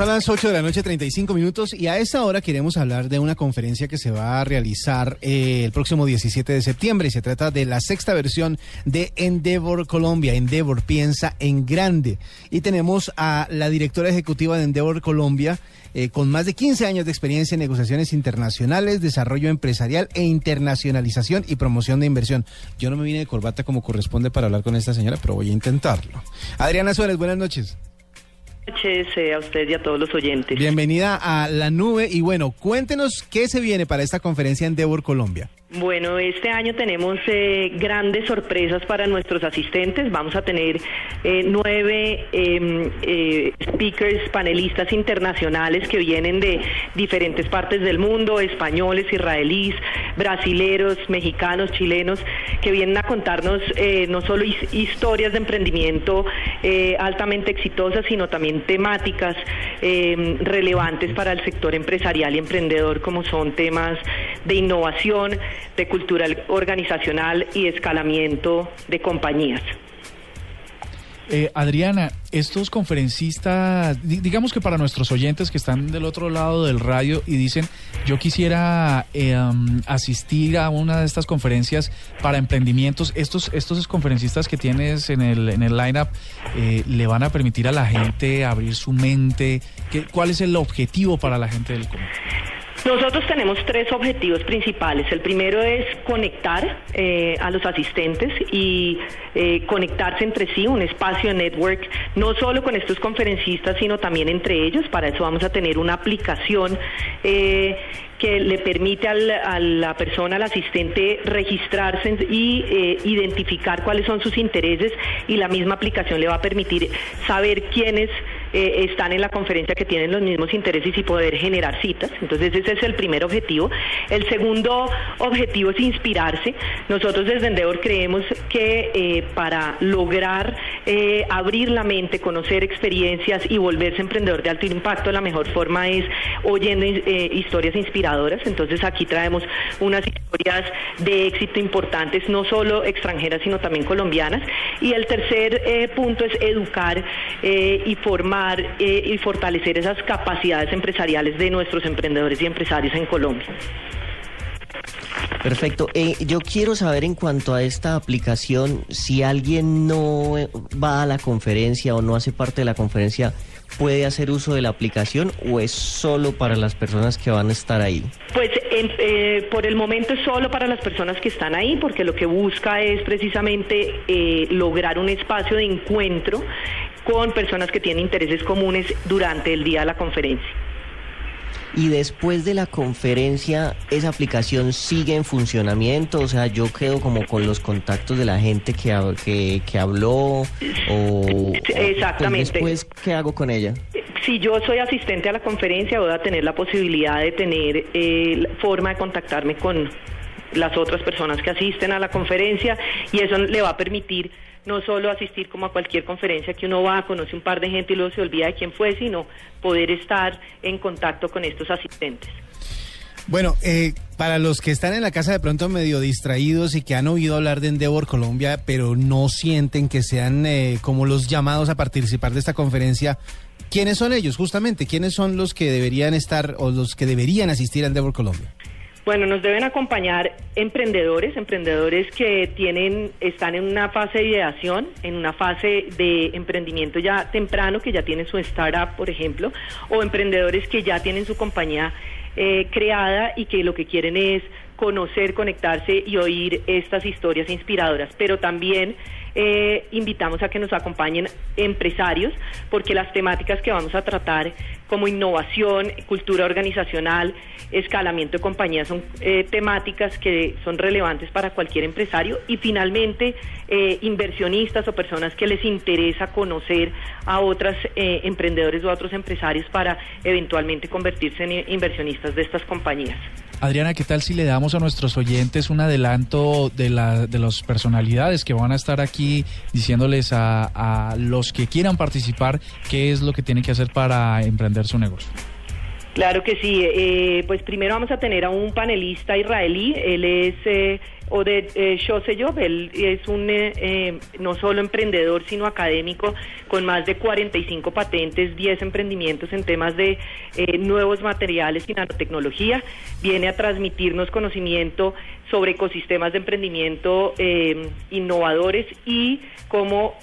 Son las 8 de la noche, 35 minutos, y a esta hora queremos hablar de una conferencia que se va a realizar eh, el próximo 17 de septiembre. Y se trata de la sexta versión de Endeavor Colombia. Endeavor piensa en grande. Y tenemos a la directora ejecutiva de Endeavor Colombia, eh, con más de 15 años de experiencia en negociaciones internacionales, desarrollo empresarial e internacionalización y promoción de inversión. Yo no me vine de corbata como corresponde para hablar con esta señora, pero voy a intentarlo. Adriana Suárez, buenas noches. Eh, a usted y a todos los oyentes. Bienvenida a La Nube y bueno, cuéntenos qué se viene para esta conferencia en Endeavor Colombia. Bueno, este año tenemos eh, grandes sorpresas para nuestros asistentes. Vamos a tener eh, nueve em, eh, speakers, panelistas internacionales que vienen de diferentes partes del mundo, españoles, israelíes, brasileros, mexicanos, chilenos, que vienen a contarnos eh, no solo his- historias de emprendimiento eh, altamente exitosas, sino también temáticas em, relevantes para el sector empresarial y emprendedor, como son temas de innovación, de cultura organizacional y escalamiento de compañías. Eh, Adriana, estos conferencistas, di- digamos que para nuestros oyentes que están del otro lado del radio y dicen, yo quisiera eh, asistir a una de estas conferencias para emprendimientos, estos, estos conferencistas que tienes en el, en el lineup, eh, ¿le van a permitir a la gente abrir su mente? ¿Qué, ¿Cuál es el objetivo para la gente del comité? Nosotros tenemos tres objetivos principales. El primero es conectar eh, a los asistentes y eh, conectarse entre sí, un espacio network, no solo con estos conferencistas, sino también entre ellos. Para eso vamos a tener una aplicación eh, que le permite al- a la persona, al asistente, registrarse y eh, identificar cuáles son sus intereses y la misma aplicación le va a permitir saber quiénes eh, están en la conferencia que tienen los mismos intereses y poder generar citas. Entonces ese es el primer objetivo. El segundo objetivo es inspirarse. Nosotros desde Endeavor creemos que eh, para lograr eh, abrir la mente, conocer experiencias y volverse emprendedor de alto impacto, la mejor forma es oyendo historias inspiradoras. Entonces aquí traemos unas historias de éxito importantes, no solo extranjeras, sino también colombianas. Y el tercer punto es educar y formar eh, y fortalecer esas capacidades empresariales de nuestros emprendedores y empresarios en Colombia. Perfecto. Eh, yo quiero saber en cuanto a esta aplicación, si alguien no eh, va a la conferencia o no hace parte de la conferencia, ¿puede hacer uso de la aplicación o es solo para las personas que van a estar ahí? Pues en- eh, por el momento es solo para las personas que están ahí, porque lo que busca es precisamente eh, lograr un espacio de encuentro con personas que tienen intereses comunes durante el día de la conferencia. Y después de la conferencia, ¿esa aplicación sigue en funcionamiento? O sea, yo quedo como con los contactos de la gente que, que, que habló o... pues, exactamente. después, ¿qué hago con ella? Si yo soy asistente a la conferencia, voy a tener la posibilidad de tener eh, forma de contactarme con las otras personas que asisten a la conferencia y eso le va a permitir no solo asistir como a cualquier conferencia que uno va, conoce un par de gente y luego se olvida de quién fue, sino poder estar en contacto con estos asistentes. Bueno, eh, para los que están en la casa de pronto medio distraídos y que han oído hablar de Endeavor Colombia, pero no sienten que sean eh, como los llamados a participar de esta conferencia, ¿quiénes son ellos justamente? ¿Quiénes son los que deberían estar o los que deberían asistir a Endeavor Colombia? Bueno, nos deben acompañar emprendedores, emprendedores que tienen, están en una fase de ideación, en una fase de emprendimiento ya temprano, que ya tienen su startup, por ejemplo, o emprendedores que ya tienen su compañía eh, creada y que lo que quieren es conocer, conectarse y oír estas historias inspiradoras, pero también eh, invitamos a que nos acompañen empresarios, porque las temáticas que vamos a tratar como innovación, cultura organizacional, escalamiento de compañías son eh, temáticas que son relevantes para cualquier empresario y finalmente eh, inversionistas o personas que les interesa conocer a otros emprendedores o a otros empresarios para eventualmente convertirse en inversionistas de estas compañías. Adriana, ¿qué tal si le damos a nuestros oyentes un adelanto de, la, de las personalidades que van a estar aquí diciéndoles a, a los que quieran participar qué es lo que tienen que hacer para emprender su negocio? Claro que sí. Eh, pues primero vamos a tener a un panelista israelí. Él es eh, Oded eh, Shoseyov. Él es un eh, eh, no solo emprendedor, sino académico con más de 45 patentes, 10 emprendimientos en temas de nuevos materiales y nanotecnología. Viene a transmitirnos conocimiento sobre ecosistemas de emprendimiento innovadores y cómo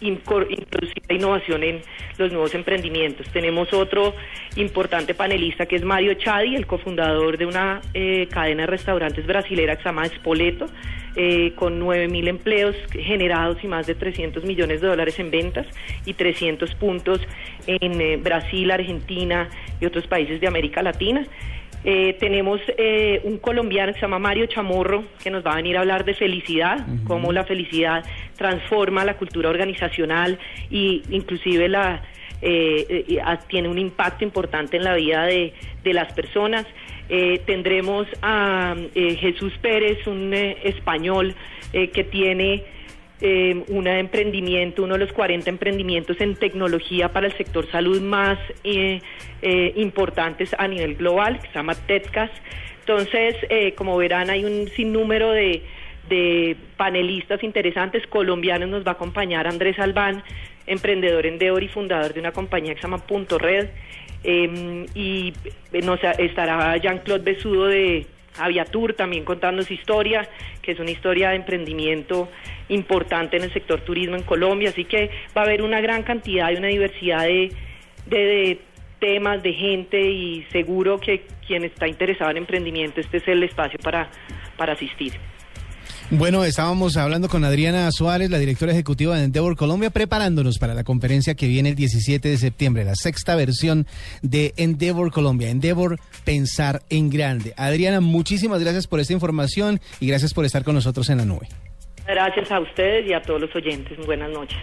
introducir la innovación en los nuevos emprendimientos. Tenemos otro importante panelista que es Mario Chadi, el cofundador de una eh, cadena de restaurantes brasilera que se llama Spoleto, eh, con 9.000 empleos generados y más de 300 millones de dólares en ventas y 300 puntos en eh, Brasil, Argentina y otros países de América Latina. Eh, tenemos eh, un colombiano que se llama Mario Chamorro, que nos va a venir a hablar de felicidad, cómo la felicidad transforma la cultura organizacional y inclusive la eh, tiene un impacto importante en la vida de, de las personas. tendremos a Jesús Pérez, un español que tiene eh, un emprendimiento, uno de los 40 emprendimientos en tecnología para el sector salud más eh, eh, importantes a nivel global, que se llama TEDCAS. Entonces, eh, como verán, hay un sinnúmero de, de panelistas interesantes. Colombianos nos va a acompañar Andrés Albán, emprendedor en Deor y fundador de una compañía que se llama Punto Red. Em, y nos estará Jean-Claude Besudo de Aviatur también contando su historia, que es una historia de emprendimiento importante en el sector turismo en Colombia, así que va a haber una gran cantidad y una diversidad de, de, temas, de gente y seguro que quien está interesado en emprendimiento, este es el espacio para, para asistir. Bueno, estábamos hablando con Adriana Suárez, la directora ejecutiva de Endeavor Colombia, preparándonos para la conferencia que viene el 17 de septiembre, la sexta versión de Endeavor Colombia, Endeavor Pensar en Grande. Adriana, muchísimas gracias por esta información y gracias por estar con nosotros en la nube. Gracias a ustedes y a todos los oyentes. Buenas noches.